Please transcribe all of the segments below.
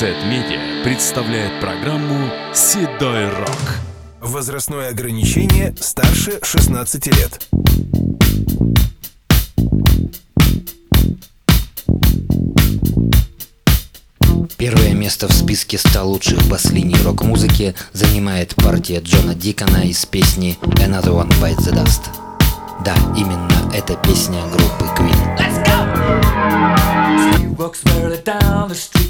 Z-Media представляет программу «Седой рок». Возрастное ограничение старше 16 лет. Первое место в списке 100 лучших бас-линий рок-музыки занимает партия Джона Дикона из песни Another One Bites the Dust. Да, именно эта песня группы Queen. Let's go! He walks down the street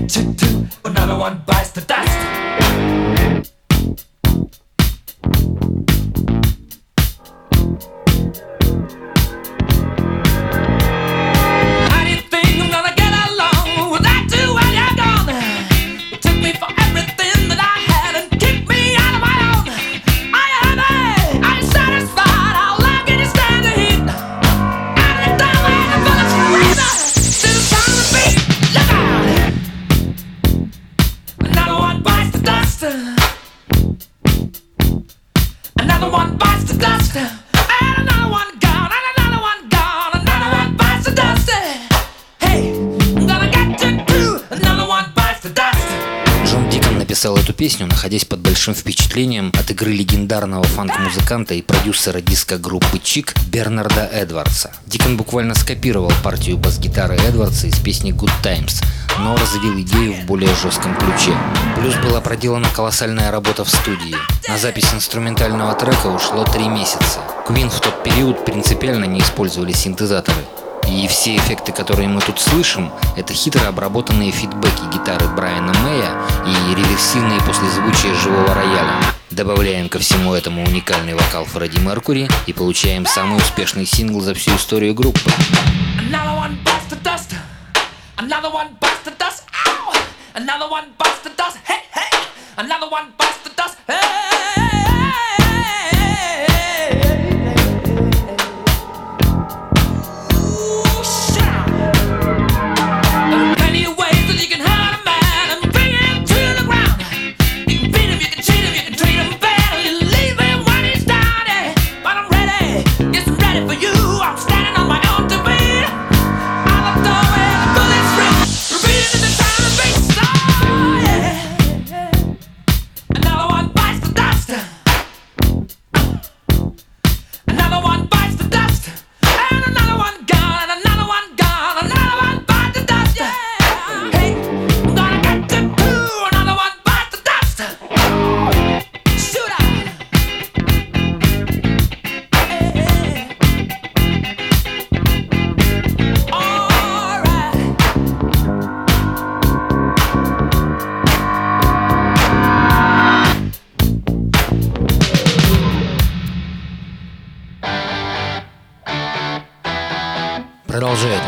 chick, chick, another one. Stop. Песню, находясь под большим впечатлением от игры легендарного фанк-музыканта и продюсера диска группы Чик Бернарда Эдвардса. Дикон буквально скопировал партию бас-гитары Эдвардса из песни Good Times, но развил идею в более жестком ключе. Плюс была проделана колоссальная работа в студии. На запись инструментального трека ушло три месяца. Queen в тот период принципиально не использовали синтезаторы. И все эффекты, которые мы тут слышим, это хитро обработанные фидбэки гитары Брайана Мэя и реверсивные послезвучия живого рояля. Добавляем ко всему этому уникальный вокал Фредди Меркури и получаем самый успешный сингл за всю историю группы. Another one bites the dust. Hey, hey! Another one bites the dust. Hey!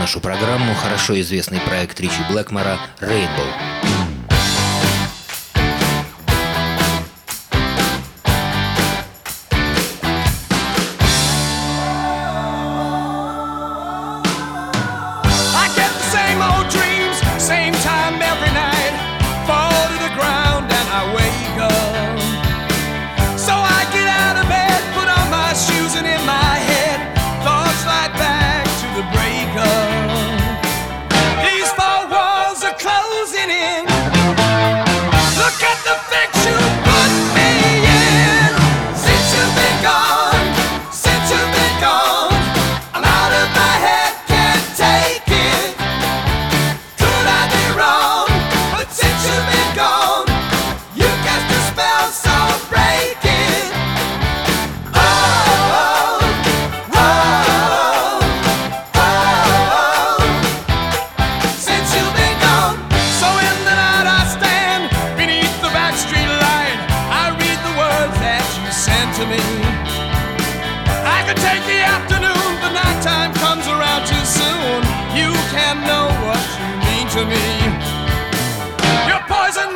Нашу программу хорошо известный проект Ричи Блэкмора «Rainbow». I could take the afternoon, the nighttime comes around too soon. You can know what you mean to me. Your poison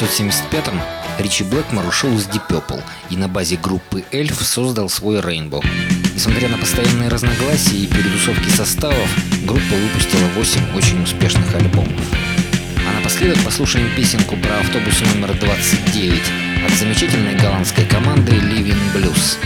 1975-м Ричи Блэкмор ушел из Deep Purple и на базе группы Эльф создал свой Rainbow. Несмотря на постоянные разногласия и перетусовки составов, группа выпустила 8 очень успешных альбомов. А напоследок послушаем песенку про автобус номер 29 от замечательной голландской команды Living Blues.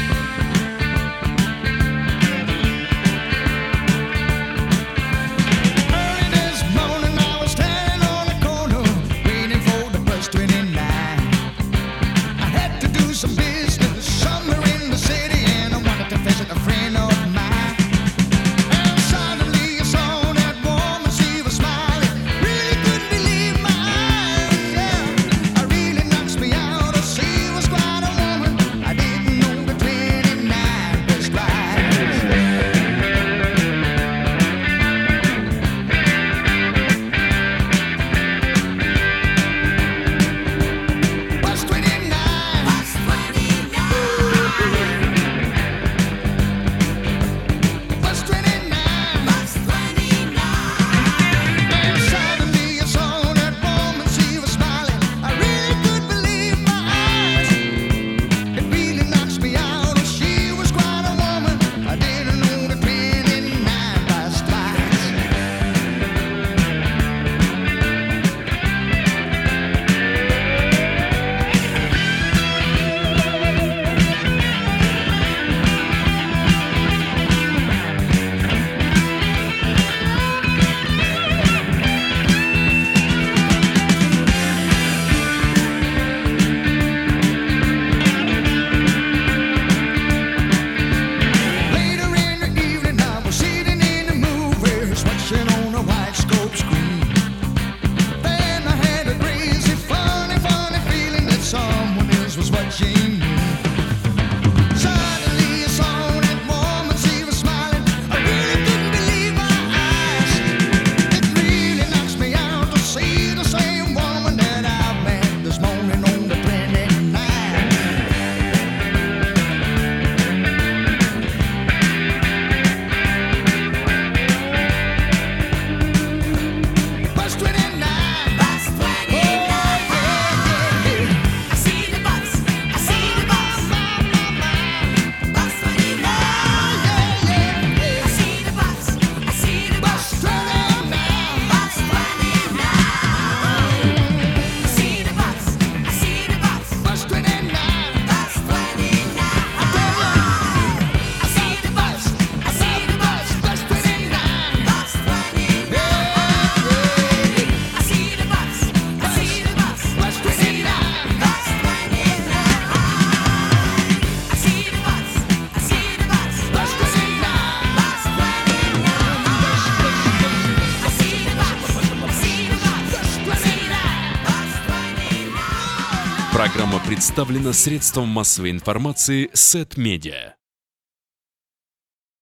представлена средством массовой информации Сет Медиа.